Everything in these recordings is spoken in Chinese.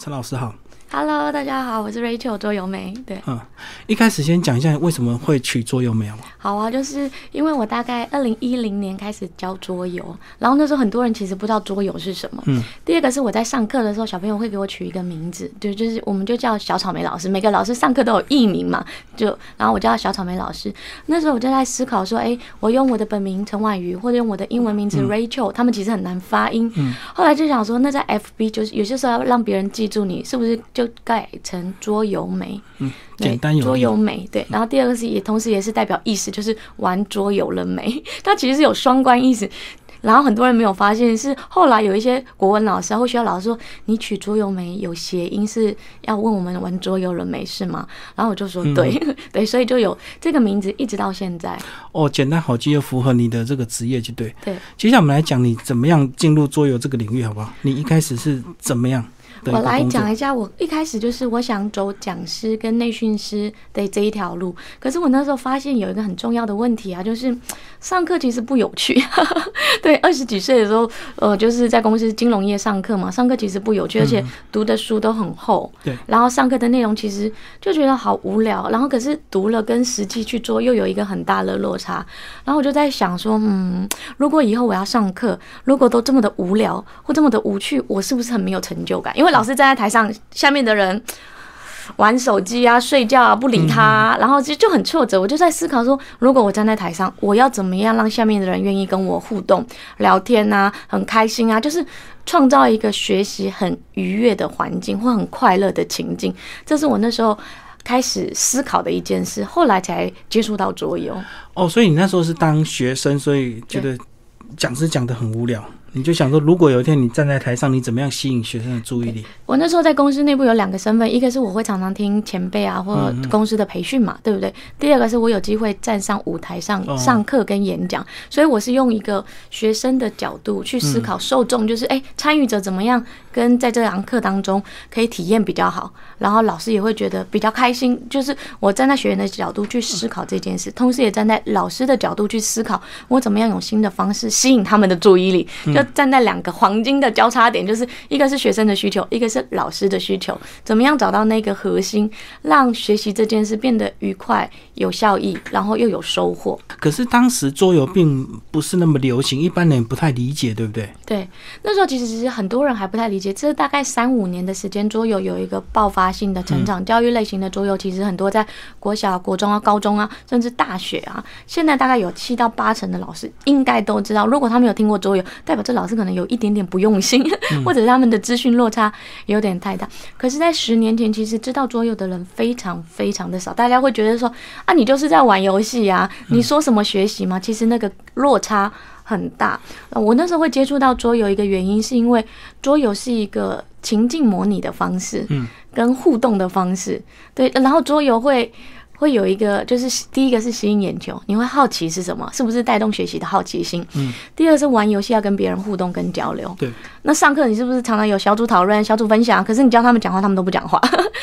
陈老师好，Hello，大家好，我是 Rachel 桌游梅。对，嗯，一开始先讲一下为什么会取桌游没？好啊，就是因为我大概二零一零年开始教桌游，然后那时候很多人其实不知道桌游是什么。嗯，第二个是我在上课的时候，小朋友会给我取一个名字，对，就是我们就叫小草莓老师。每个老师上课都有艺名嘛，就然后我叫小草莓老师。那时候我就在思考说，哎，我用我的本名陈婉瑜，或者用我的英文名字 Rachel，、他们其实很难发音。嗯，后来就想说，那在 FB 就是有些时候要让别人记住你，是不是就改成桌游美？嗯，对简单有桌游美对，然后第二个是也同时也是代表意思，就是玩桌游了没？它其实是有双关意思。然后很多人没有发现，是后来有一些国文老师啊或学校老师说，你取桌游没有谐音，是要问我们玩桌游了没是吗？然后我就说对、对，所以就有这个名字一直到现在。哦，简单好记又符合你的这个职业，就对。对，接下来我们来讲你怎么样进入桌游这个领域，好不好？你一开始是怎么样我来讲？一下，我一开始就是我想走讲师跟内训师的这一条路，可是我那时候发现有一个很重要的问题啊，就是上课其实不有趣。对，二十几岁的时候，呃，就是在公司金融业上课嘛，上课其实不有趣，而且读的书都很厚。对，然后上课的内容其实就觉得好无聊，然后可是读了跟实际去做又有一个很大的落差。然后我就在想说，嗯，如果以后我要上课，如果都这么的无聊或这么的无趣，我是不是很没有成就感？因为老师站在台上，下面的人玩手机啊、睡觉啊、不理他啊、然后就就很挫折。我就在思考说，如果我站在台上，我要怎么样让下面的人愿意跟我互动、聊天啊，很开心啊，就是创造一个学习很愉悦的环境或很快乐的情境。这是我那时候。开始思考的一件事，后来才接触到桌游。哦，所以你那时候是当学生，所以觉得讲师讲的很无聊，你就想说，如果有一天你站在台上，你怎么样吸引学生的注意力？我那时候在公司内部有两个身份，一个是我会常常听前辈啊或公司的培训嘛，对不对？第二个是我有机会站上舞台上哦上课跟演讲，所以我是用一个学生的角度去思考受众，就是哎参与者怎么样跟在这堂课当中可以体验比较好，然后老师也会觉得比较开心。就是我站在学员的角度去思考这件事，同时也站在老师的角度去思考我怎么样用新的方式吸引他们的注意力，就站在两个黄金的交叉点，就是一个是学生的需求，一个是老师的需求，怎么样找到那个核心，让学习这件事变得愉快、有效益，然后又有收获。可是当时桌游并不是那么流行，一般人不太理解，对不对？对，那时候其实其实很多人还不太理解，这大概三五年的时间，桌游有一个爆发性的成长。教育类型的桌游其实很多在国小、国中啊、高中啊，甚至大学啊，现在大概有七到八成的老师应该都知道。如果他没有听过桌游，代表这老师可能有一点点不用心，或者是他们的资讯落差有点太大。可是，在十年前，其实知道桌游的人非常非常的少，大家会觉得说啊，你就是在玩游戏啊，你说什么学习吗？其实那个落差。很大。呃我那时候会接触到桌游，一个原因是因为桌游是一个情境模拟的方式，嗯，跟互动的方式，对。然后桌游会会有一个，就是第一个是吸引眼球，你会好奇是什么，是不是带动学习的好奇心？嗯。第二是玩游戏要跟别人互动跟交流。对。那上课你是不是常常有小组讨论、小组分享？可是你教他们讲话，他们都不讲话。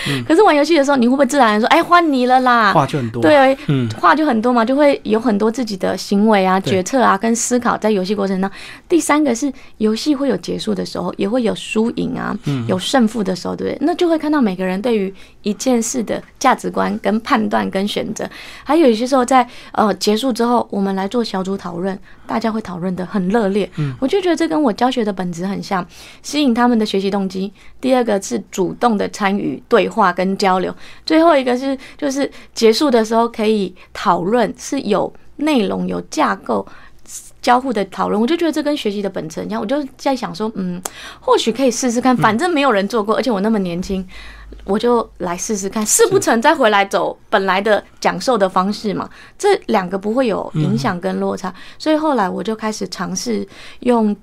嗯 可是玩游戏的时候，你会不会自然地说：“哎，换你了啦？”话就很多。对，嗯，话就很多嘛，就会有很多自己的行为啊、决策啊跟思考在游戏过程当中。第三个是游戏会有结束的时候，也会有输赢啊，嗯有胜负的时候，对不对？那就会看到每个人对于一件事的价值观跟判断跟选择。还有一些时候在呃结束之后，我们来做小组讨论，大家会讨论的很热烈。嗯，我就觉得这跟我教学的本质很像，吸引他们的学习动机。第二个是主动的参与对话跟交流。最后一个是就是结束的时候可以讨论，是有内容、有架构。交互的讨论，我就觉得这跟学习的本质一样。我就在想说，嗯，或许可以试试看，反正没有人做过，而且我那么年轻，我就来试试看，试不成再回来走本来的讲授的方式嘛。这两个不会有影响跟落差，所以后来我就开始尝试用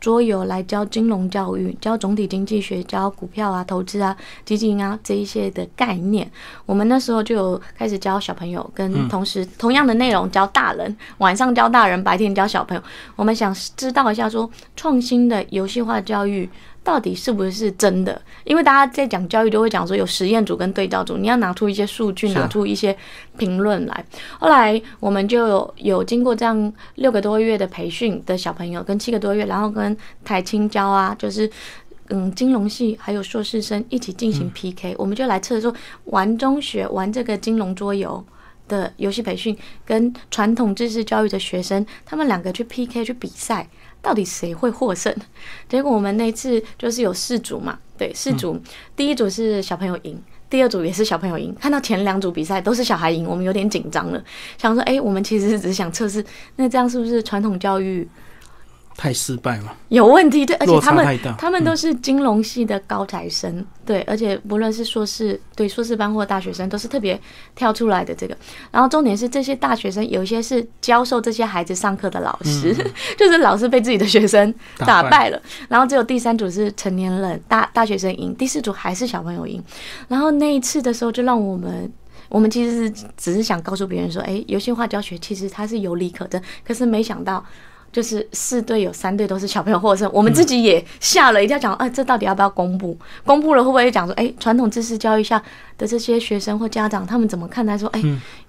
桌游来教金融教育，教总体经济学，教股票啊、投资啊、基金啊这一些的概念。我们那时候就有开始教小朋友，跟同时同样的内容教大人，晚上教大人，白天教小朋友。我们想知道一下说，创新的游戏化教育。到底是不是真的？因为大家在讲教育都会讲说有实验组跟对照组，你要拿出一些数据，拿出一些评论来。后来我们就有有经过这样六个多月的培训的小朋友，跟七个多月，然后跟台青教啊，就是嗯金融系还有硕士生一起进行 PK，、我们就来测说玩中学玩这个金融桌游。的游戏培训跟传统知识教育的学生，他们两个去 PK 去比赛，到底谁会获胜？结果我们那次就是有四组嘛，对，四组，第一组是小朋友赢，第二组也是小朋友赢。看到前两组比赛都是小孩赢，我们有点紧张了，想说，哎、我们其实只是想测试，那这样是不是传统教育太失败嘛，有问题？对，而且他们。他们都是金融系的高材生，对，而且不论是硕士，对硕士班或大学生，都是特别跳出来的这个。然后重点是这些大学生有一些是教授这些孩子上课的老师，就是老师被自己的学生打打败败了。然后只有第三组是成年人大大学生赢，第四组还是小朋友赢。然后那一次的时候，就让我们。我们其实是只是想告诉别人说，哎，游戏化教学其实它是有理可证，可是没想到就是四队有三队都是小朋友获胜，我们自己也吓了一跳，讲，哎，这到底要不要公布？公布了会不会讲说，哎，传统知识教育下的这些学生或家长，他们怎么看待说，哎，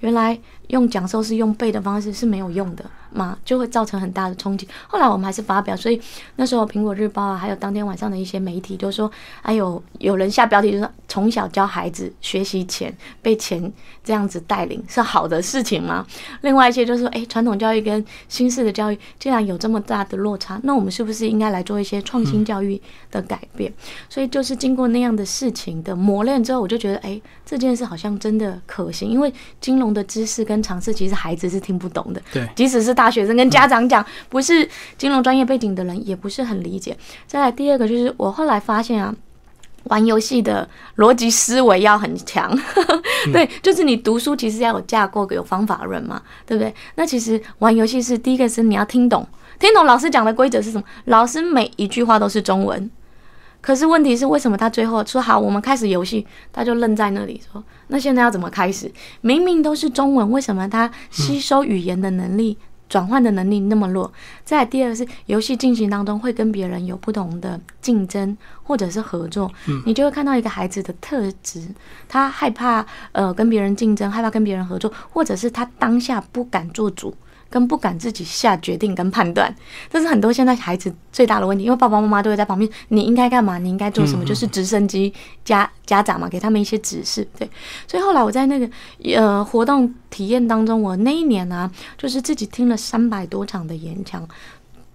原来用讲授是用背的方式是没有用的嘛，就会造成很大的冲击。后来我们还是发表，所以那时候苹果日报啊，还有当天晚上的一些媒体就说，哎有有人下标题就说，从小教孩子学习钱被钱这样子带领是好的事情吗？另外一些就是说，哎，传统教育跟新式的教育既然有这么大的落差，那我们是不是应该来做一些创新教育的改变？所以就是经过那样的事情的磨练之后，我就觉得，哎，这件事好像真的可行，因为金融的知识跟常识，其实孩子是听不懂的。对，即使是大学生跟家长讲，不是金融专业背景的人，也不是很理解。再来第二个就是，我后来发现啊。玩游戏的逻辑思维要很强，对，就是你读书其实要有架构、有方法论嘛，对不对？那其实玩游戏是第一个是你要听懂，听懂老师讲的规则是什么，老师每一句话都是中文。可是问题是，为什么他最后说好，我们开始游戏，他就愣在那里说，那现在要怎么开始？明明都是中文，为什么他吸收语言的能力、转换的能力那么弱？再第二个是，游戏进行当中会跟别人有不同的竞争或者是合作，你就会看到一个孩子的特质，他害怕呃跟别人竞争，害怕跟别人合作，或者是他当下不敢做主。跟不敢自己下决定跟判断，这是很多现在孩子最大的问题，因为爸爸妈妈都会在旁边，你应该干嘛，你应该做什么，就是直升机家家长嘛，给他们一些指示，对。所以后来我在那个呃活动体验当中，我那一年啊，就是自己听了三百多场的演讲。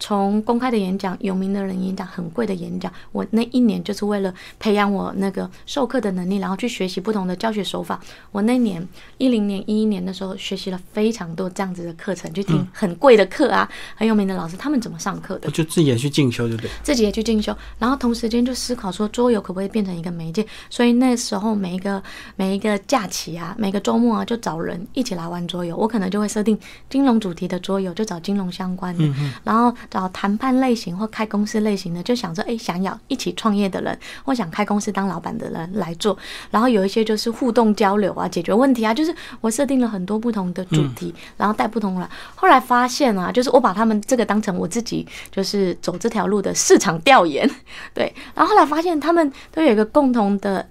从公开的演讲、有名的人演讲、很贵的演讲，我那一年就是为了培养我那个授课的能力，然后去学习不同的教学手法。我那年一零年、一一年的时候，学习了非常多这样子的课程，去听很贵的课啊，很有名的老师他们怎么上课的我，就自己也去进修，对不对？自己也去进修，然后同时间就思考说桌游可不可以变成一个媒介。所以那时候每一个每一个假期啊，每个周末啊，就找人一起来玩桌游。我可能就会设定金融主题的桌游，就找金融相关的，然后找谈判类型或开公司类型的，就想说，哎，想要一起创业的人或想开公司当老板的人来做。然后有一些就是互动交流啊，解决问题啊，就是我设定了很多不同的主题，然后带不同人。后来发现啊，就是我把他们这个当成我自己就是走这条路的市场调研，对。然后后来发现他们都有一个共同的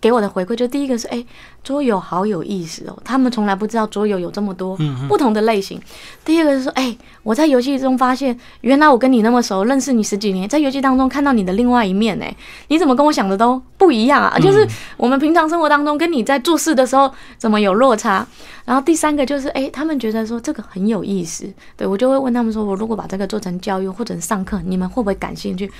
给我的回馈，就第一个是哎，桌游好有意思哦，他们从来不知道桌游有这么多不同的类型。第二个是说，哎，我在游戏中发现，原来我跟你那么熟，认识你十几年，在游戏当中看到你的另外一面，哎，你怎么跟我想的都不一样啊？就是我们平常生活当中跟你在做事的时候怎么有落差？然后第三个就是，哎，他们觉得说这个很有意思，对我就会问他们说，我如果把这个做成教育或者上课，你们会不会感兴趣？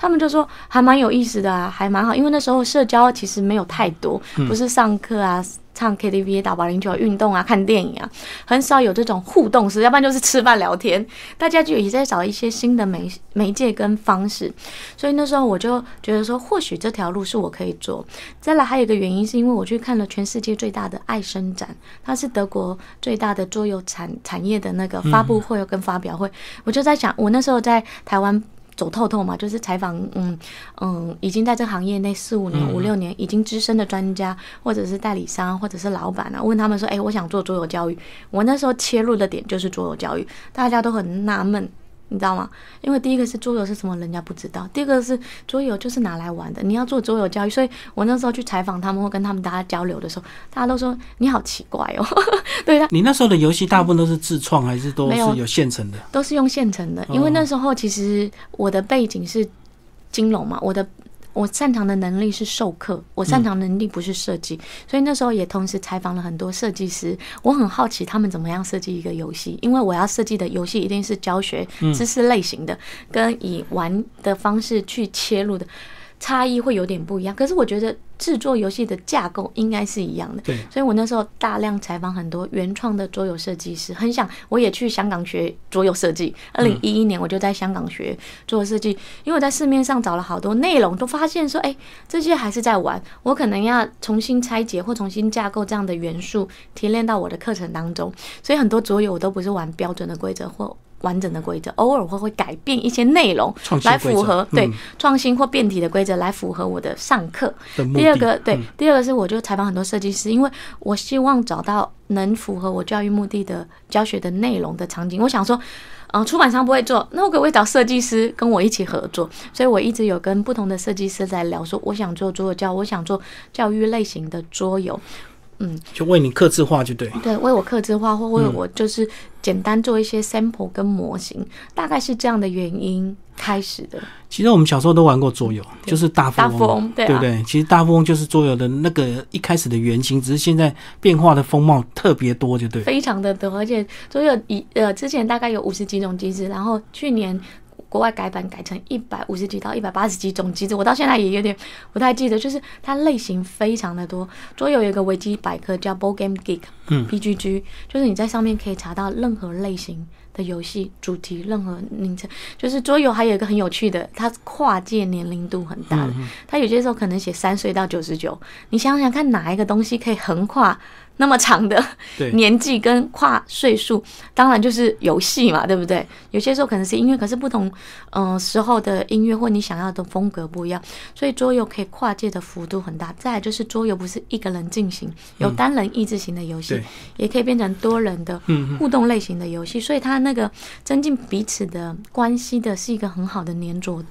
他们就说还蛮有意思的啊，还蛮好，因为那时候社交其实没有太多，不是上课啊。啊唱 KTV、打保龄球、运动啊、看电影啊，很少有这种互动式，要不然就是吃饭聊天。大家就也在找一些新的媒媒介跟方式，所以那时候我就觉得说，或许这条路是我可以做。再来还有一个原因，是因为我去看了全世界最大的爱生展，它是德国最大的桌游产产业的那个发布会跟发表会，我就在想，我那时候在台湾。走透透嘛，就是采访，嗯嗯，已经在这行业内四五年、五六年，已经资深的专家，或者是代理商，或者是老板啊，问他们说，哎、我想做桌游教育。我那时候切入的点就是桌游教育，大家都很纳闷。你知道吗？因为第一个是桌游是什么，人家不知道；第二个是桌游就是拿来玩的，你要做桌游教育。所以我那时候去采访他们或跟他们大家交流的时候，大家都说你好奇怪哦。对，啊你那时候的游戏大部分都是自创，还是都是有现成的？都是用现成的，因为那时候其实我的背景是金融嘛，我的我擅长的能力是授课，我擅长能力不是设计，所以那时候也同时采访了很多设计师。我很好奇他们怎么样设计一个游戏，因为我要设计的游戏一定是教学知识类型的，跟以玩的方式去切入的。差异会有点不一样，可是我觉得制作游戏的架构应该是一样的。对，所以我那时候大量采访很多原创的桌游设计师，很想我也去香港学桌游设计。二零一一年我就在香港学桌游设计，因为我在市面上找了好多内容，都发现说，哎，这些还是在玩，我可能要重新拆解或重新架构这样的元素，提炼到我的课程当中。所以很多桌游我都不是玩标准的规则或。完整的规则，偶尔会会改变一些内容，来符合对创新或变体的规则，来符合我的上课。第二个，对，第二个是我就采访很多设计师，因为我希望找到能符合我教育目的的教学的内容的场景。我想说，嗯，出版商不会做，那我可不可以找设计师跟我一起合作？所以我一直有跟不同的设计师在聊，说我想做桌游教，我想做教育类型的桌游。嗯，就为你刻字化就对，对，为我刻字化或为我就是简单做一些 sample 跟模型，大概是这样的原因开始的。其实我们小时候都玩过桌游，就是大富翁，对不对？其实大富翁就是桌游的那个一开始的原型，只是现在变化的风貌特别多，就对，非常的多，而且桌游一呃之前大概有五十几种机制，然后去年。国外改版改成一百五十几到一百八十几种机制，我到现在也有点不太记得，就是它类型非常的多。桌游有一个维基百科叫 Board Game Geek，嗯，BGG，就是你在上面可以查到任何类型的游戏主题，任何名称。就是桌游还有一个很有趣的，它跨界年龄度很大的，它有些时候可能写三岁到九十九，你想想看哪一个东西可以横跨？那么长的 年纪跟跨岁数，当然就是游戏嘛，对不对？有些时候可能是音乐，可是不同嗯时候的音乐或你想要的风格不一样，所以桌游可以跨界的幅度很大。再来就是桌游不是一个人进行，有单人意志型的游戏，也可以变成多人的互动类型的游戏，所以它那个增进彼此的关系的是一个很好的粘着。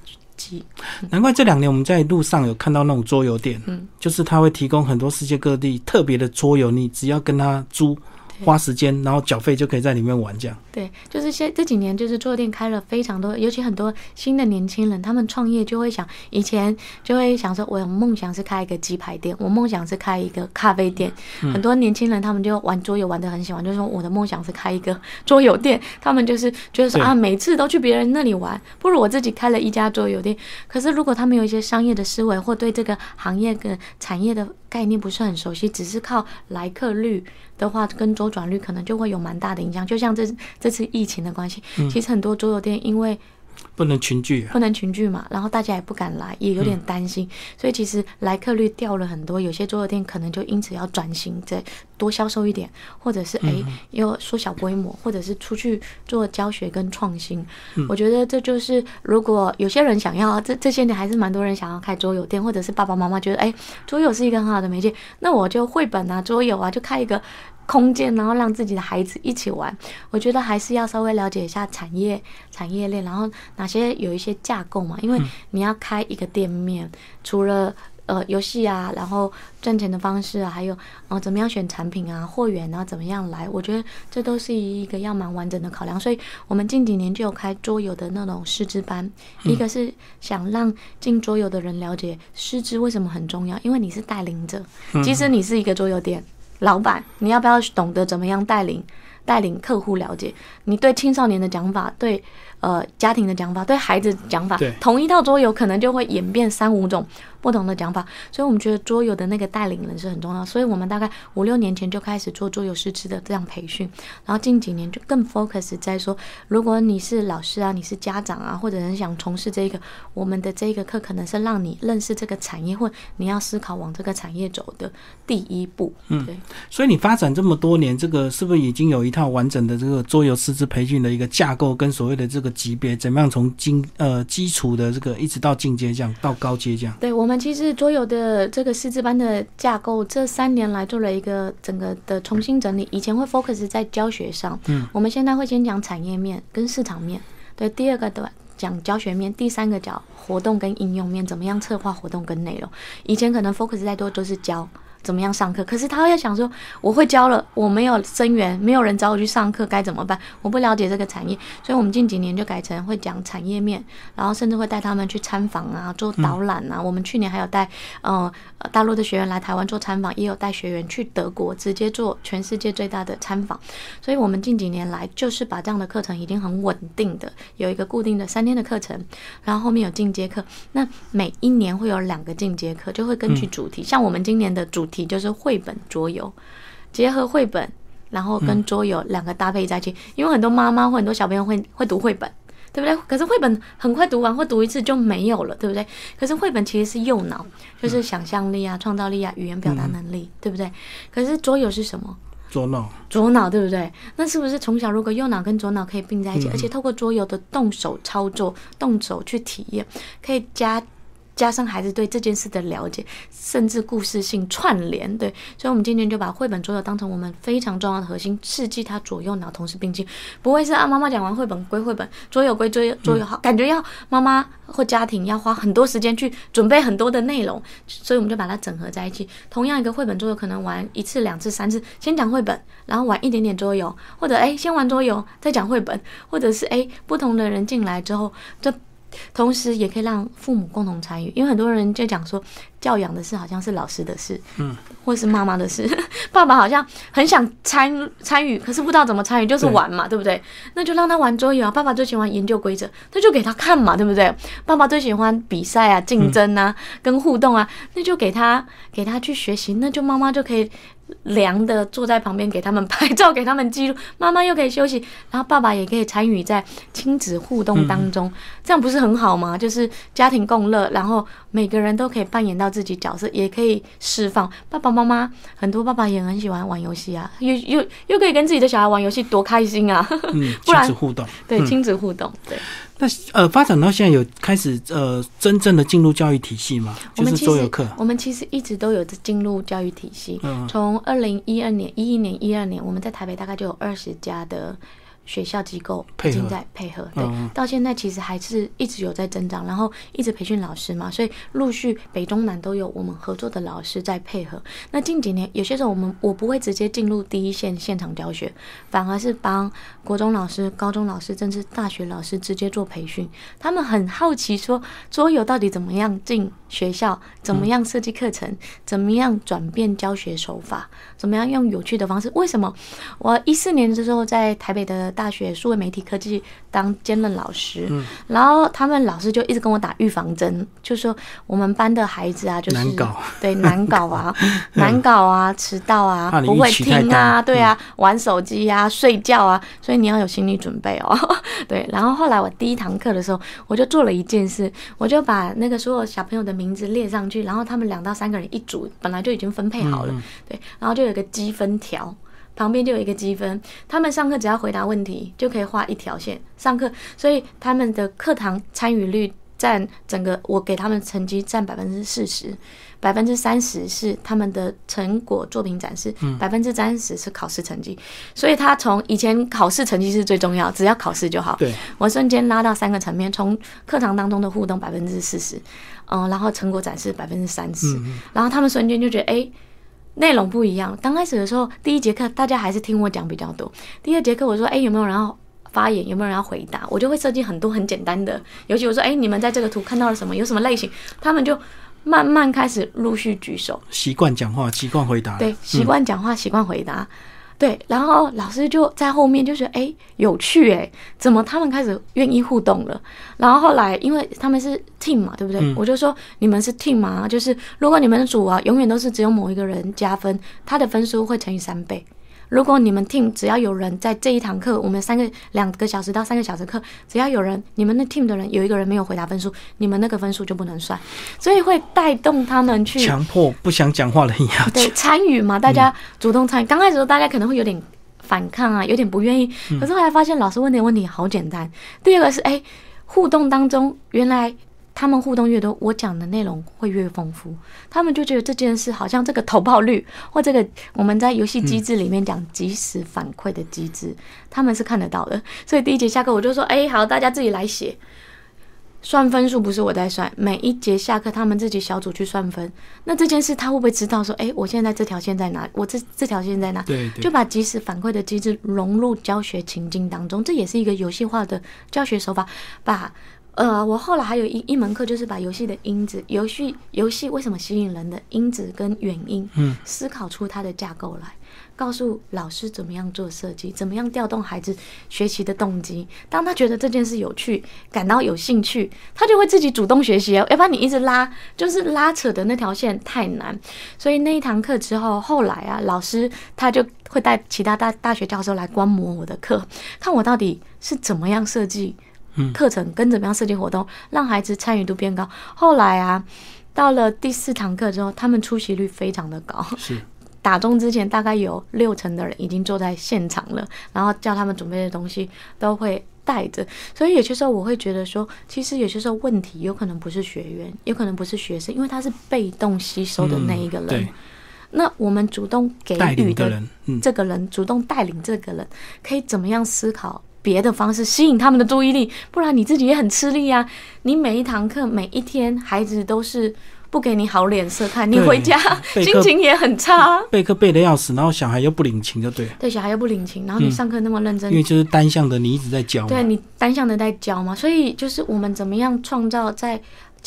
难怪这两年我们在路上有看到那种桌游店，嗯，就是他会提供很多世界各地特别的桌游，你只要跟他租。花时间，然后缴费就可以在里面玩，这样。对，就是现这几年，就是桌游店开了非常多，尤其很多新的年轻人，他们创业就会想，以前就会想说，我有梦想是开一个鸡排店，我梦想是开一个咖啡店。很多年轻人他们就玩桌游玩的很喜欢，就说我的梦想是开一个 桌游店。他们就是觉得说啊，每次都去别人那里玩，不如我自己开了一家桌游店。可是如果他们有一些商业的思维，或对这个行业跟产业的概念不是很熟悉，只是靠来客率的话，跟周转率可能就会有蛮大的影响。就像这这次疫情的关系，其实很多桌游店因为。不能群聚，不能群聚嘛，然后大家也不敢来，也有点担心，所以其实来客率掉了很多。有些桌游店可能就因此要转型，再多销售一点，或者是哎，要缩小规模，或者是出去做教学跟创新。我觉得这就是如果有些人想要，这这些年还是蛮多人想要开桌游店，或者是爸爸妈妈觉得哎，桌游是一个很好的媒介，那我就绘本啊，桌游啊，就开一个。空间，然后让自己的孩子一起玩，我觉得还是要稍微了解一下产业产业链，然后哪些有一些架构嘛，因为你要开一个店面，除了呃游戏啊，然后赚钱的方式啊，还有呃怎么样选产品啊，货源啊怎么样来，我觉得这都是一个要蛮完整的考量。所以我们近几年就有开桌游的那种师资班，一个是想让进桌游的人了解师资为什么很重要，因为你是带领者，即使你是一个桌游店。老板，你要不要懂得怎么样带领带领客户了解？你对青少年的讲法，对呃家庭的讲法，对孩子讲法，同一套桌游可能就会演变三五种。不同的讲法，所以我们觉得桌游的那个带领人是很重要。所以我们大概五六年前就开始做桌游师资的这样培训，然后近几年就更 focus 在说，如果你是老师啊，你是家长啊，或者是想从事这个，我们的这个课可能是让你认识这个产业，或你要思考往这个产业走的第一步。嗯，对。所以你发展这么多年，这个是不是已经有一套完整的这个桌游师资培训的一个架构，跟所谓的这个级别，怎么样从基呃基础的这个一直到进阶这样到高阶这样？对我。我们其实桌游的这个师资班的架构，这三年来做了一个整个的重新整理。以前会 focus 在教学上，嗯，我们现在会先讲产业面跟市场面，对，第二个的讲教学面，第三个讲活动跟应用面，怎么样策划活动跟内容。以前可能 focus 在多都是教。怎么样上课。可是他会想说，我会教了，我没有生源，没有人找我去上课，该怎么办？我不了解这个产业，所以我们近几年就改成会讲产业面，然后甚至会带他们去参访啊，做导览啊。我们去年还有带呃大陆的学员来台湾做参访，也有带学员去德国直接做全世界最大的参访。所以我们近几年来就是把这样的课程已经很稳定的有一个固定的三天的课程，然后后面有进阶课。那每一年会有两个进阶课，就会根据主题。像我们今年的主题就是绘本桌游，结合绘本，然后跟桌游两个搭配在一起。因为很多妈妈或很多小朋友会会读绘本，对不对？可是绘本很快读完，或读一次就没有了，对不对？可是绘本其实是右脑，就是想象力啊、创造力啊、语言表达能力，对不对？可是桌游是什么？左脑，左脑对不对？那是不是从小如果右脑跟左脑可以并在一起，而且透过桌游的动手操作、动手去体验，可以加。加深孩子对这件事的了解，甚至故事性串联，对，所以我们今天就把绘本桌游当成我们非常重要的核心，刺激他左右脑同时并进，不会是啊，妈妈讲完绘本归绘本，桌游归桌游，桌游好，感觉要妈妈或家庭要花很多时间去准备很多的内容，所以我们就把它整合在一起。同样一个绘本桌游，可能玩一次、两次、三次，先讲绘本，然后玩一点点桌游，或者哎，先玩桌游再讲绘本，或者是哎，不同的人进来之后，这。同时也可以让父母共同参与，因为很多人就讲说，教养的事好像是老师的事，嗯，或是妈妈的事，爸爸好像很想参参与，可是不知道怎么参与，就是玩嘛，对不对？那就让他玩桌游啊。爸爸最喜欢研究规则，那就给他看嘛，对不对？爸爸最喜欢比赛啊、竞争啊、跟互动啊，那就给他给他去学习，那就妈妈就可以。凉的坐在旁边给他们拍照，给他们记录，妈妈又可以休息，然后爸爸也可以参与在亲子互动当中，这样不是很好吗？就是家庭共乐，然后每个人都可以扮演到自己角色，也可以释放。爸爸妈妈很多爸爸也很喜欢玩游戏啊，又又又可以跟自己的小孩玩游戏，多开心啊！嗯，亲子互动，对，亲子互动，对。那呃，发展到现在有开始呃，真正的进入教育体系吗？就是桌游课。我们其实一直都有进入教育体系，从二零一二年、一一年、一二年，我们在台北大概就有二十家的。学校机构已经在配合，对，到现在其实还是一直有在增长，然后一直培训老师嘛，所以陆续北中南都有我们合作的老师在配合。那近几年有些时候我们我不会直接进入第一线现场教学，反而是帮国中老师、高中老师，甚至大学老师直接做培训。他们很好奇说桌游到底怎么样进学校，怎么样设计课程，怎么样转变教学手法，怎么样用有趣的方式？为什么我一四年的时候在台北的。大学数位媒体科技当兼任老师，然后他们老师就一直跟我打预防针，就说我们班的孩子啊，就是难搞，对难搞啊，难搞啊，迟到啊，不会听啊，对啊，玩手机啊，睡觉啊，所以你要有心理准备哦。对，然后后来我第一堂课的时候，我就做了一件事，我就把那个所有小朋友的名字列上去，然后他们两到三个人一组，本来就已经分配好了，对，然后就有个积分条。旁边就有一个积分，他们上课只要回答问题就可以画一条线上课，所以他们的课堂参与率占整个我给他们成绩占百分之四十，百分之三十是他们的成果作品展示，百分之三十是考试成绩。所以他从以前考试成绩是最重要，只要考试就好。对，我瞬间拉到三个层面，从课堂当中的互动百分之四十，嗯，然后成果展示百分之三十，然后他们瞬间就觉得哎。内容不一样。刚开始的时候，第一节课大家还是听我讲比较多。第二节课我说：“哎，有没有人要发言？有没有人要回答？”我就会设计很多很简单的。尤其我说：“哎，你们在这个图看到了什么？有什么类型？”他们就慢慢开始陆续举手。习惯讲话，习惯回答。对，习惯讲话，习惯回答。对，然后老师就在后面就觉得哎有趣哎，怎么他们开始愿意互动了？然后后来因为他们是 team 嘛，对不对？我就说你们是 team 嘛，就是如果你们的组啊永远都是只有某一个人加分，他的分数会乘以三倍。如果你们 team 只要有人在这一堂课，我们三个两个小时到三个小时课，只要有人，你们的 team 的人有一个人没有回答分数，你们那个分数就不能算，所以会带动他们去强迫不想讲话的人要对参与嘛，大家主动参与。刚开始时候大家可能会有点反抗啊，有点不愿意，可是后来发现老师问的问题好简单。第二个是哎，互动当中原来。他们互动越多，我讲的内容会越丰富。他们就觉得这件事好像这个投报率，或这个我们在游戏机制里面讲即时反馈的机制，他们是看得到的。所以第一节下课我就说：“哎，好，大家自己来写。”算分数不是我在算，每一节下课他们自己小组去算分。那这件事他会不会知道？说，哎，我现在这条线在哪？我这这条线在哪？对，就把即时反馈的机制融入教学情境当中，这也是一个游戏化的教学手法。把，呃，我后来还有一一门课，就是把游戏的因子，游戏游戏为什么吸引人的因子跟原因，嗯，思考出它的架构来。告诉老师怎么样做设计，怎么样调动孩子学习的动机。当他觉得这件事有趣，感到有兴趣，他就会自己主动学习。要不然你一直拉，就是拉扯的那条线太难。所以那一堂课之后，后来啊，老师他就会带其他大大学教授来观摩我的课，看我到底是怎么样设计课程，跟怎么样设计活动，让孩子参与度变高。后来啊，到了第四堂课之后，他们出席率非常的高。是。打钟之前，大概有六成的人已经坐在现场了，然后叫他们准备的东西都会带着。所以有些时候我会觉得说，其实有些时候问题有可能不是学员，有可能不是学生，因为他是被动吸收的那一个人。那我们主动给予的人，这个人主动带领这个人，可以怎么样思考别的方式吸引他们的注意力？不然你自己也很吃力啊！你每一堂课每一天，孩子都是。不给你好脸色看，你回家心情也很差。备课备的要死，然后小孩又不领情，就对。对，小孩又不领情，然后你上课那么认真，因为就是单向的，你一直在教。对你单向的在教嘛，所以就是我们怎么样创造在。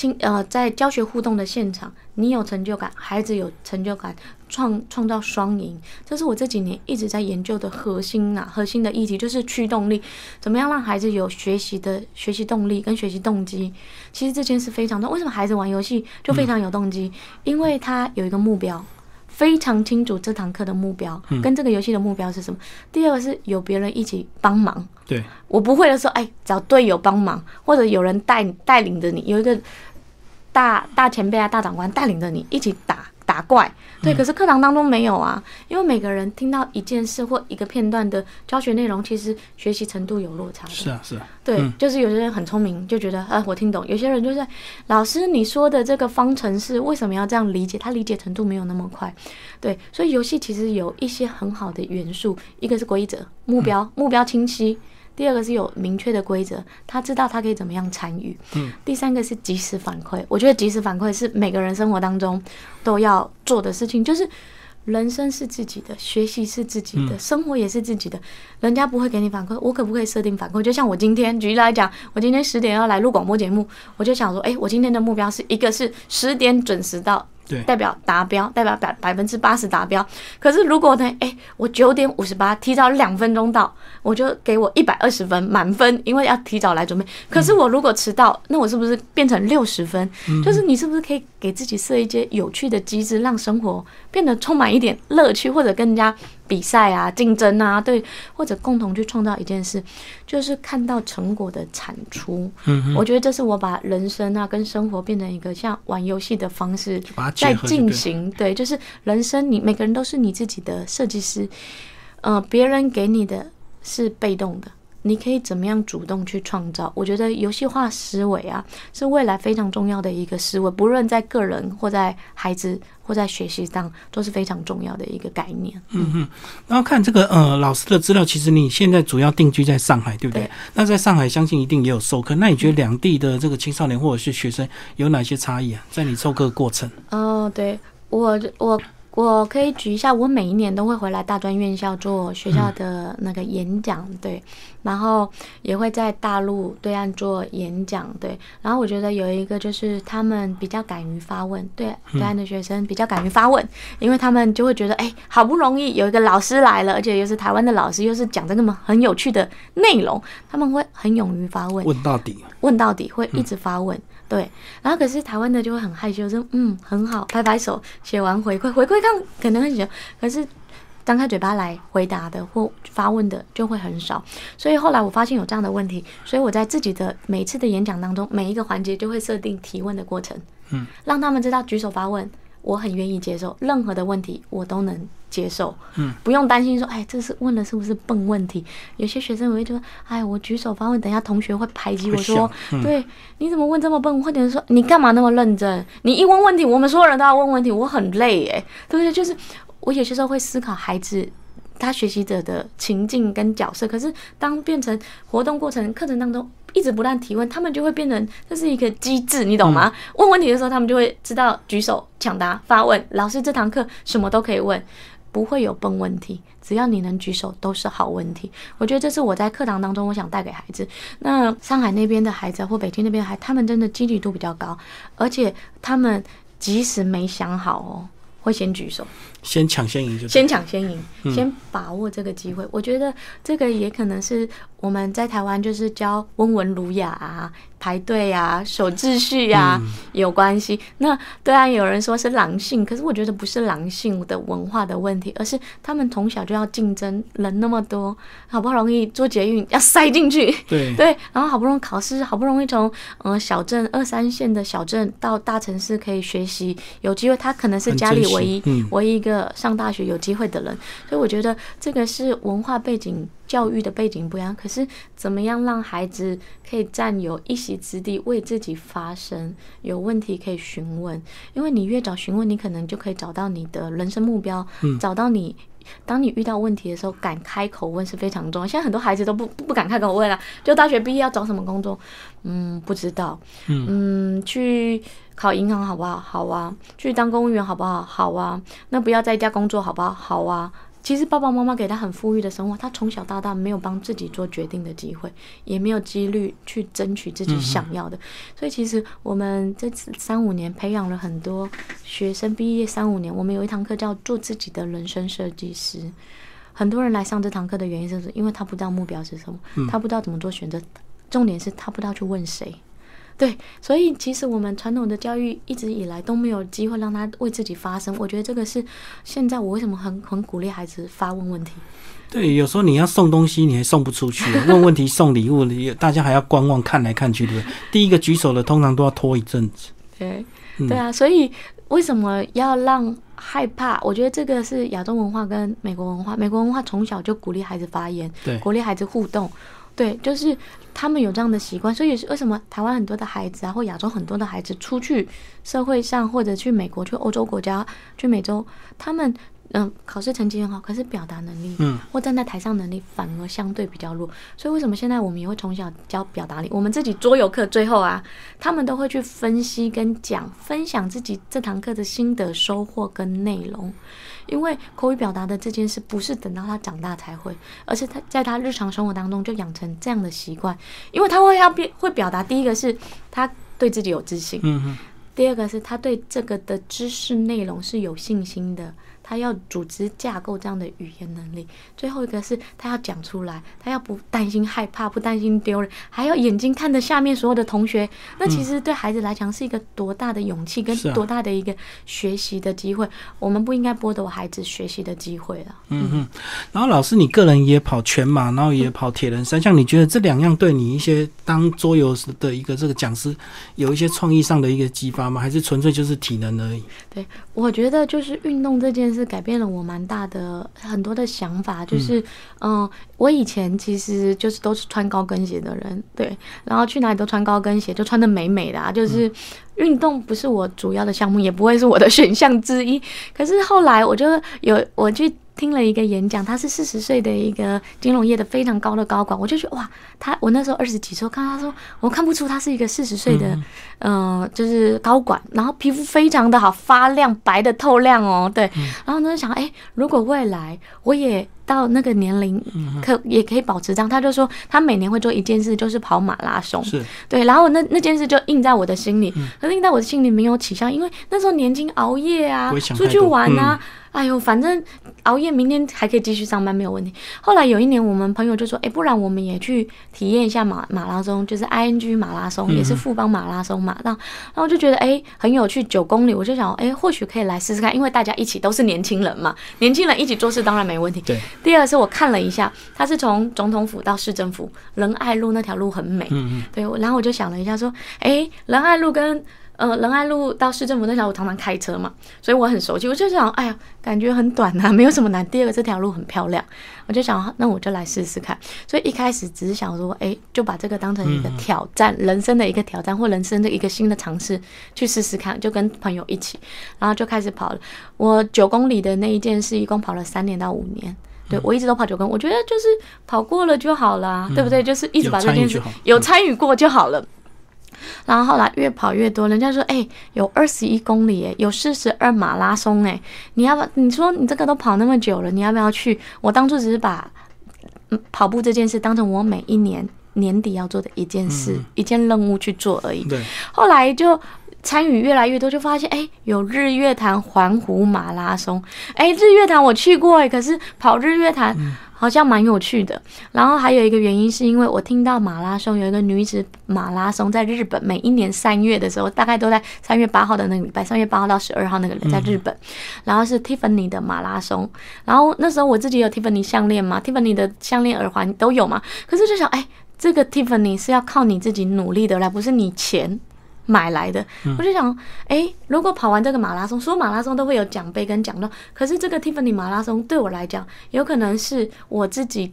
亲呃，在教学互动的现场，你有成就感，孩子有成就感，创创造双赢，这是我这几年一直在研究的核心呐，核心的议题就是驱动力，怎么样让孩子有学习的学习动力跟学习动机？其实这件事非常重要。为什么孩子玩游戏就非常有动机？因为他有一个目标。非常清楚这堂课的目标跟这个游戏的目标是什么。第二个是有别人一起帮忙，对我不会的时候，哎，找队友帮忙，或者有人带带领着你，有一个大大前辈啊、大长官带领着你一起打。打怪，对，可是课堂当中没有啊，因为每个人听到一件事或一个片段的教学内容，其实学习程度有落差。是啊，是啊，对，就是有些人很聪明，就觉得呃，我听懂；有些人就是老师你说的这个方程式为什么要这样理解？他理解程度没有那么快。对，所以游戏其实有一些很好的元素，一个是规则、目标，目标清晰。第二个是有明确的规则，他知道他可以怎么样参与。嗯，第三个是及时反馈，我觉得及时反馈是每个人生活当中都要做的事情。就是人生是自己的，学习是自己的，生活也是自己的。人家不会给你反馈，我可不可以设定反馈？就像我今天举例来讲，我今天十点要来录广播节目，我就想说，哎，我今天的目标是一个是十点准时到。代表达标，代表百百分之八十达标。可是如果呢？哎，我九点五十八提早两分钟到，我就给我一百二十分满分，因为要提早来准备。可是我如果迟到，那我是不是变成六十分？就是你是不是可以给自己设一些有趣的机制，让生活变得充满一点乐趣，或者更加？比赛啊，竞争啊，对，或者共同去创造一件事，就是看到成果的产出。嗯，我觉得这是我把人生啊跟生活变成一个像玩游戏的方式在进行。对，就是人生，你每个人都是你自己的设计师，呃，别人给你的是被动的。你可以怎么样主动去创造？我觉得游戏化思维啊，是未来非常重要的一个思维，不论在个人或在孩子或在学习上，都是非常重要的一个概念。嗯哼，然后看这个呃老师的资料，其实你现在主要定居在上海，对不对？那在上海，相信一定也有授课。那你觉得两地的这个青少年或者是学生有哪些差异啊？在你授课过程？哦，对我我。我可以举一下，我每一年都会回来大专院校做学校的那个演讲，对，然后也会在大陆对岸做演讲，对，然后我觉得有一个就是他们比较敢于发问，对，对岸的学生比较敢于发问，因为他们就会觉得，哎，好不容易有一个老师来了，而且又是台湾的老师，又是讲这么很有趣的内容，他们会很勇于发问，问到底，问到底会一直发问。对，然后可是台湾的就会很害羞，说嗯很好，拍拍手，写完回馈，回馈看可能很久，可是张开嘴巴来回答的或发问的就会很少，所以后来我发现有这样的问题，所以我在自己的每次的演讲当中，每一个环节就会设定提问的过程，嗯，让他们知道举手发问。我很愿意接受任何的问题，我都能接受。嗯，不用担心说，哎，这是问的是不是笨问题？有些学生会说，哎，我举手发问，等下同学会排挤我说，对，你怎么问这么笨？或者说，你干嘛那么认真？你一问问题，我们所有人都要问问题，我很累，哎，对不对？就是我有些时候会思考孩子他学习者的情境跟角色。可是当变成活动过程课程当中一直不断提问，他们就会变成这是一个机制，你懂吗？问问题的时候，他们就会知道举手抢答发问。老师这堂课什么都可以问，不会有笨问题，只要你能举手都是好问题。我觉得这是我在课堂当中我想带给孩子。那上海那边的孩子或北京那边孩，他们真的积极度比较高，而且他们即使没想好哦。会先举手，先抢先赢就先抢先赢，先把握这个机会。我觉得这个也可能是我们在台湾就是教温文儒雅啊。排队啊，守秩序呀，有关系。那对啊有人说是狼性，可是我觉得不是狼性的文化的问题，而是他们从小就要竞争，人那么多，好不容易做捷运要塞进去，对 对，然后好不容易考试，好不容易从嗯小镇二三线的小镇到大城市可以学习，有机会，他可能是家里唯一唯一一个上大学有机会的人，所以我觉得这个是文化背景。教育的背景不一样，可是怎么样让孩子可以占有一席之地，为自己发声，有问题可以询问，因为你越早询问，你可能就可以找到你的人生目标，找到你，当你遇到问题的时候，敢开口问是非常重要。现在很多孩子都不不敢开口问啊，就大学毕业要找什么工作，嗯，不知道，嗯，去考银行好不好？好啊，去当公务员好不好？好啊，那不要在家工作好不好？好啊。其实爸爸妈妈给他很富裕的生活，他从小到大没有帮自己做决定的机会，也没有几率去争取自己想要的。所以其实我们这次三五年培养了很多学生，毕业三五年，我们有一堂课叫做自己的人生设计师。很多人来上这堂课的原因，就是因为他不知道目标是什么，他不知道怎么做选择，重点是他不知道去问谁。对，所以其实我们传统的教育一直以来都没有机会让他为自己发声。我觉得这个是现在我为什么很很鼓励孩子发问问题。对，有时候你要送东西，你还送不出去；问问题、送礼物，大家还要观望看来看去，对不对？第一个举手的通常都要拖一阵子。对，对啊，所以为什么要让害怕？我觉得这个是亚洲文化跟美国文化。美国文化从小就鼓励孩子发言，对，鼓励孩子互动。对，就是他们有这样的习惯，所以是为什么台湾很多的孩子啊，或亚洲很多的孩子出去社会上，或者去美国、去欧洲国家、去美洲，他们。嗯，考试成绩很好，可是表达能力，嗯，或站在台上能力反而相对比较弱。所以为什么现在我们也会从小教表达力？我们自己桌游课最后啊，他们都会去分析跟讲，分享自己这堂课的心得收获跟内容。因为口语表达的这件事，不是等到他长大才会，而是他在他日常生活当中就养成这样的习惯。因为他会要变会表达，第一个是他对自己有自信，嗯第二个是他对这个的知识内容是有信心的。他要组织架构这样的语言能力，最后一个是他要讲出来，他要不担心害怕，不担心丢人，还要眼睛看着下面所有的同学。那其实对孩子来讲是一个多大的勇气跟多大的一个学习的机会。我们不应该剥夺孩子学习的机会了。嗯哼。然后老师，你个人也跑全马，然后也跑铁人三项，你觉得这两样对你一些当桌游的一个这个讲师有一些创意上的一个激发吗？还是纯粹就是体能而已？对，我觉得就是运动这件事。改变了我蛮大的很多的想法，就是，嗯，我以前其实就是都是穿高跟鞋的人，对，然后去哪里都穿高跟鞋，就穿的美美的啊，就是运动不是我主要的项目，也不会是我的 选项之一。可是后来我就有我去。听了一个演讲，他是四十岁的一个金融业的非常高的高管，我就觉得哇，他我那时候二十几岁，看他说，我看不出他是一个四十岁的，嗯，就是高管，然后皮肤非常的好，发亮，白的透亮哦，对，然后呢想，哎，如果未来我也到那个年龄，可也可以保持这样，他就说他每年会做一件事，就是跑马拉松，是对，然后那那件事就印在我的心里，可是印在我的心里没有起效，因为那时候年轻熬夜啊，出去玩啊。哎呦，反正熬夜，明天还可以继续上班，没有问题。后来有一年，我们朋友就说：“哎，不然我们也去体验一下马马拉松，就是 I N G 马拉松，也是富邦马拉松嘛。”然后，然后我就觉得哎很有趣，九公里，我就想哎或许可以来试试看，因为大家一起都是年轻人嘛，年轻人一起做事当然没问题。对。第二是我看了一下，他是从总统府到市政府仁爱路那条路很美。嗯嗯。对，然后我就想了一下，说哎仁爱路跟。呃，仁爱路到市政府那条我常常开车嘛，所以我很熟悉。我就想，哎呀，感觉很短呐，没有什么难。第二个，这条路很漂亮，我就想，那我就来试试看。所以一开始只是想说，哎，就把这个当成一个挑战，人生的一个挑战，或人生的一个新的尝试，去试试看。就跟朋友一起，然后就开始跑了。我九公里的那一件事，一共跑了三年到五年。对我一直都跑九公，我觉得就是跑过了就好了，对不对？就是一直把这件事有参与过就好了。然后后来越跑越多，人家说，哎、有二十一公里，哎，有四十二马拉松，哎，你要不？你说你这个都跑那么久了，你要不要去？我当初只是把嗯跑步这件事当成我每一年年底要做的一件事、一件任务去做而已。对，后来就参与越来越多，就发现哎、有日月潭环湖马拉松，哎、日月潭我去过哎，可是跑日月潭好像蛮有趣的。然后还有一个原因是因为我听到马拉松有一个女子马拉松在日本，每一年三月的时候，大概都在三月八号的那个礼拜，三月八号到十二号那个人在日本，然后是 Tiffany 的马拉松。然后那时候我自己有 Tiffany 项链嘛，Tiffany 的项链、耳环都有嘛，可是就想哎。这个 Tiffany 是要靠你自己努力的来，不是你钱买来的。我就想，哎，如果跑完这个马拉松，所有马拉松都会有奖杯跟奖状，可是这个 Tiffany 马拉松对我来讲，有可能是我自己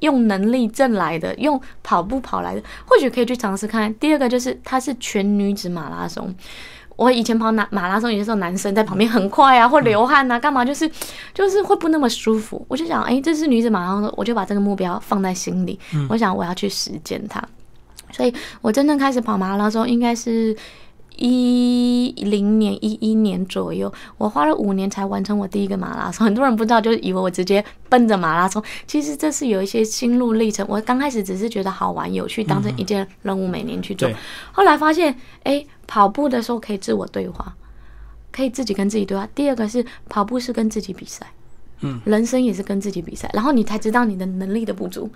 用能力挣来的，用跑步跑来的，或许可以去尝试看。第二个就是它是全女子马拉松。我以前跑马马拉松，有些时候男生在旁边很快啊，或流汗啊，干嘛就是就是会不那么舒服。我就想，哎、这是女子马拉松，我就把这个目标放在心里。我想我要去实践它。所以我真正开始跑马拉松，应该是一零年、一一年左右。我花了五年才完成我第一个马拉松。很多人不知道，就以为我直接奔着马拉松。其实这是有一些心路历程。我刚开始只是觉得好玩、有趣，当成一件任务，每年去做。对后来发现，哎，跑步的时候可以自我对话，可以自己跟自己对话。第二个是跑步是跟自己比赛，嗯，人生也是跟自己比赛，然后你才知道你的能力的不足。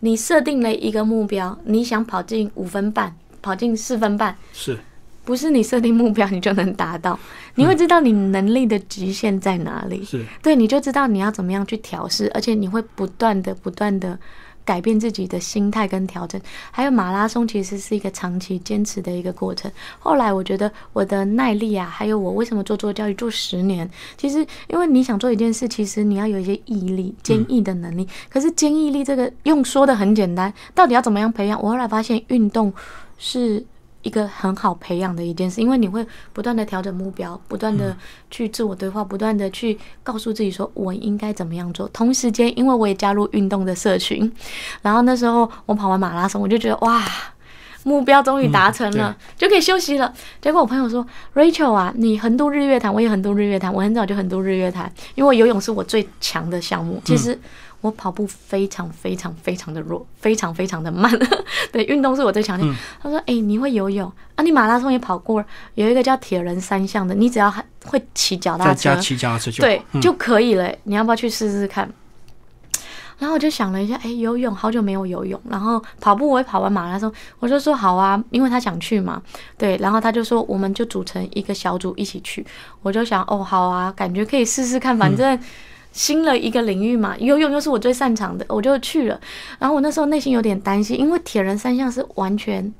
你设定了一个目标，你想跑进五分半，跑进四分半，是。不是你设定目标你就能达到，你会知道你能力的极限在哪里。是，对，你就知道你要怎么样去调试，而且你会不断的、不断的改变自己的心态跟调整。还有马拉松其实是一个长期坚持的一个过程。后来我觉得我的耐力啊，还有我为什么做做教育做十年，其实因为你想做一件事，其实你要有一些毅力、坚毅的能力。可是坚毅力这个用说的很简单，到底要怎么样培养？我后来发现运动是。一个很好培养的一件事，因为你会不断的调整目标，不断的去自我对话，不断的去告诉自己说我应该怎么样做。同时间，因为我也加入运动的社群，然后那时候我跑完马拉松，我就觉得哇，目标终于达成了，就可以休息了。结果我朋友说，Rachel 啊，你横渡日月潭，我也横渡日月潭，我很早就横渡日月潭，因为游泳是我最强的项目。其实我跑步非常非常非常的弱，非常非常的慢。对，运动是我最强的。他说：“哎、你会游泳啊？你马拉松也跑过，有一个叫铁人三项的，你只要还会骑脚踏车在家，骑脚踏车就对嗯就可以了。你要不要去试试看？”然后我就想了一下，哎，游泳好久没有游泳，然后跑步我也跑完马拉松，我就说好啊，因为他想去嘛，对，然后他就说我们就组成一个小组一起去，我就想哦好啊，感觉可以试试看，反正新了一个领域嘛，游泳又是我最擅长的，我就去了。然后我那时候内心有点担心，因为铁人三项是完全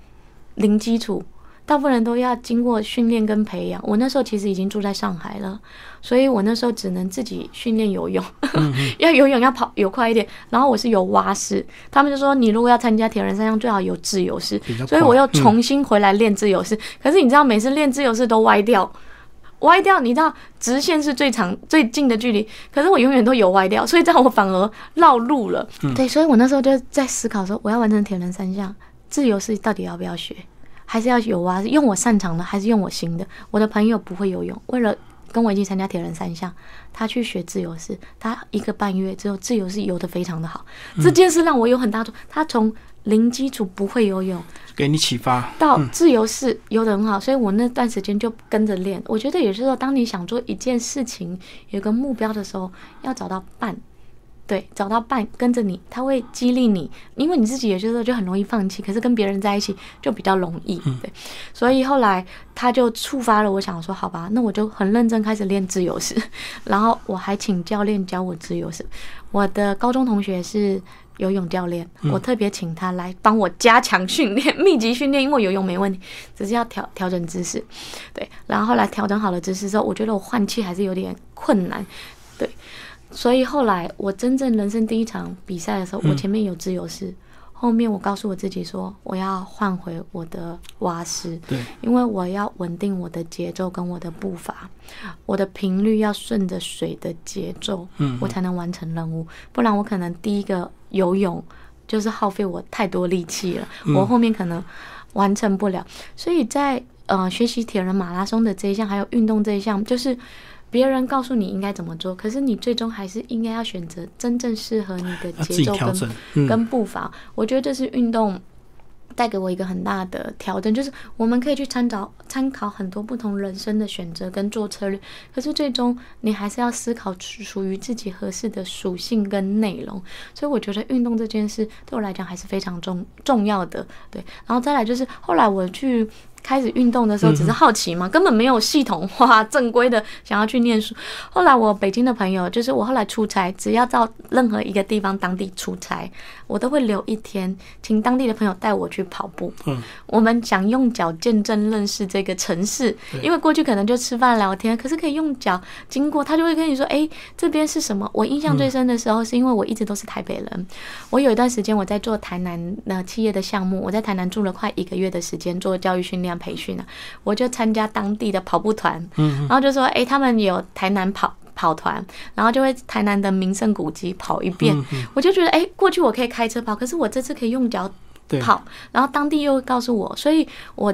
零基础，大部分人都要经过训练跟培养。我那时候其实已经住在上海了，所以我那时候只能自己训练游泳，要游泳要跑游快一点。然后我是游蛙式，他们就说你如果要参加铁人三项，最好有自由式，所以我又重新回来练自由式。可是你知道，每次练自由式都歪掉。歪掉，你知道直线是最长最近的距离，可是我永远都有歪掉，所以这样我反而绕路了。对，所以我那时候就在思考说，我要完成铁人三项，自由式到底要不要学，还是要游啊？用我擅长的，还是用我行的？我的朋友不会游泳，为了跟我一起参加铁人三项，他去学自由式，他一个半月之后自由式游得非常的好。这件事让我有很大的，他从零基础不会游泳，给你启发。到自由式游得很好，所以我那段时间就跟着练。我觉得也是说，当你想做一件事情，有个目标的时候，要找到伴，对，找到伴跟着你，他会激励你，因为你自己有些时候就很容易放弃，可是跟别人在一起就比较容易，对。所以后来他就触发了我想说，好吧，那我就很认真开始练自由式，然后我还请教练教我自由式。我的高中同学是。游泳教练，我特别请他来帮我加强训练、密集训练，因为游泳没问题，只是要调调整姿势。对，然后后来调整好了姿势之后，我觉得我换气还是有点困难，对，所以后来我真正人生第一场比赛的时候，我前面有自由式，后后面我告诉我自己说，我要换回我的蛙式，对，因为我要稳定我的节奏跟我的步伐，我的频率要顺着水的节奏，嗯。我才能完成任务，不然我可能第一个游泳就是耗费我太多力气了，嗯。我后面可能完成不了，所以在呃学习铁人马拉松的这一项，还有运动这一项，就是。别人告诉你应该怎么做，可是你最终还是应该要选择真正适合你的节奏跟跟步伐，我觉得这是运动带给我一个很大的调整，就是我们可以去参照参考很多不同人生的选择跟做策略，可是最终你还是要思考属于自己合适的属性跟内容。所以我觉得运动这件事对我来讲还是非常重重要的。对，然后再来就是后来我去。开始运动的时候，只是好奇嘛，根本没有系统化、正规的想要去念书。后来我北京的朋友，就是我后来出差，只要到任何一个地方当地出差，我都会留一天，请当地的朋友带我去跑步。嗯，我们想用脚见证认识这个城市，因为过去可能就吃饭聊天，可是可以用脚经过，他就会跟你说：“哎、这边是什么？”我印象最深的时候，是因为我一直都是台北人，我有一段时间我在做台南那企业的项目，我在台南住了快一个月的时间做教育训练培训啊，我就参加当地的跑步团，嗯然后就说：“哎、他们有台南跑。”跑团，然后就会台南的名胜古迹跑一遍，我就觉得，哎、过去我可以开车跑，可是我这次可以用脚，跑，然后当地又告诉我，所以我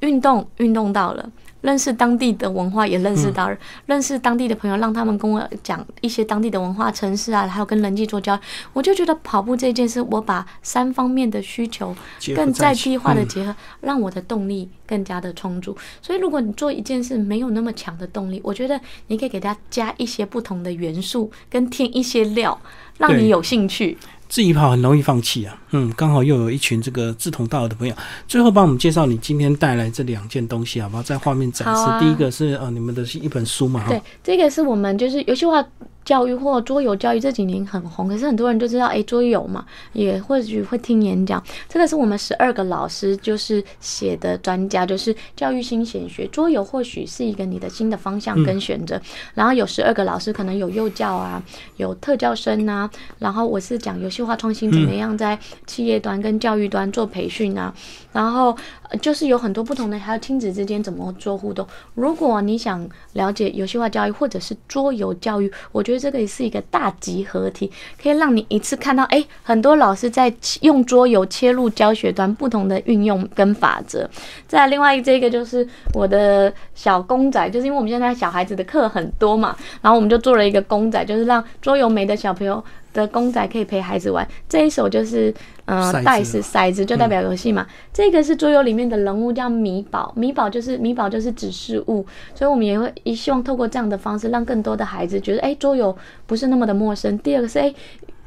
运动运动到了。认识当地的文化，也认识到、认识当地的朋友，让他们跟我讲一些当地的文化、城市啊，还有跟人际做交流。我就觉得跑步这件事，我把三方面的需求更在一起地化的嗯结合，让我的动力更加的充足。所以，如果你做一件事没有那么强的动力，我觉得你可以给它加一些不同的元素，跟添一些料，让你有兴趣。自己跑很容易放弃啊，嗯，刚好又有一群这个志同道合的朋友。最后帮我们介绍你今天带来这两件东西好不好？在画面展示，啊第一个是呃你们的一本书嘛，对，，这个是我们就是游戏化教育或桌游教育这几年很红，可是很多人就知道，哎，桌游嘛，也或许会听演讲。这个是我们十二个老师就是写的专家，就是教育新显学，桌游或许是一个你的新的方向跟选择。然后有十二个老师，可能有幼教啊，有特教生啊，然后我是讲游戏化创新怎么样在企业端跟教育端做培训啊，然后呃就是有很多不同的，还有亲子之间怎么做互动。如果你想了解游戏化教育或者是桌游教育，我觉得这个也是一个大集合体，可以让你一次看到，哎，很多老师在用桌游切入教学端不同的运用跟法则。再另外这个就是我的小公仔，就是因为我们现在小孩子的课很多嘛，然后我们就做了一个公仔，就是让桌游没的小朋友。的公仔可以陪孩子玩，这一手就是呃袋子骰子就代表游戏嘛，这个是桌游里面的人物叫米宝，米宝就是米宝就是指示物，所以我们也会也希望透过这样的方式，让更多的孩子觉得，哎、桌游不是那么的陌生。第二个是，哎、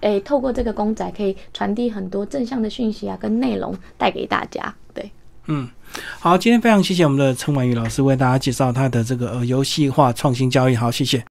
哎、透过这个公仔可以传递很多正向的讯息啊，跟内容带给大家。对，嗯，好，今天非常谢谢我们的陈婉瑜老师为大家介绍他的这个呃游戏化创新教育，好，谢谢。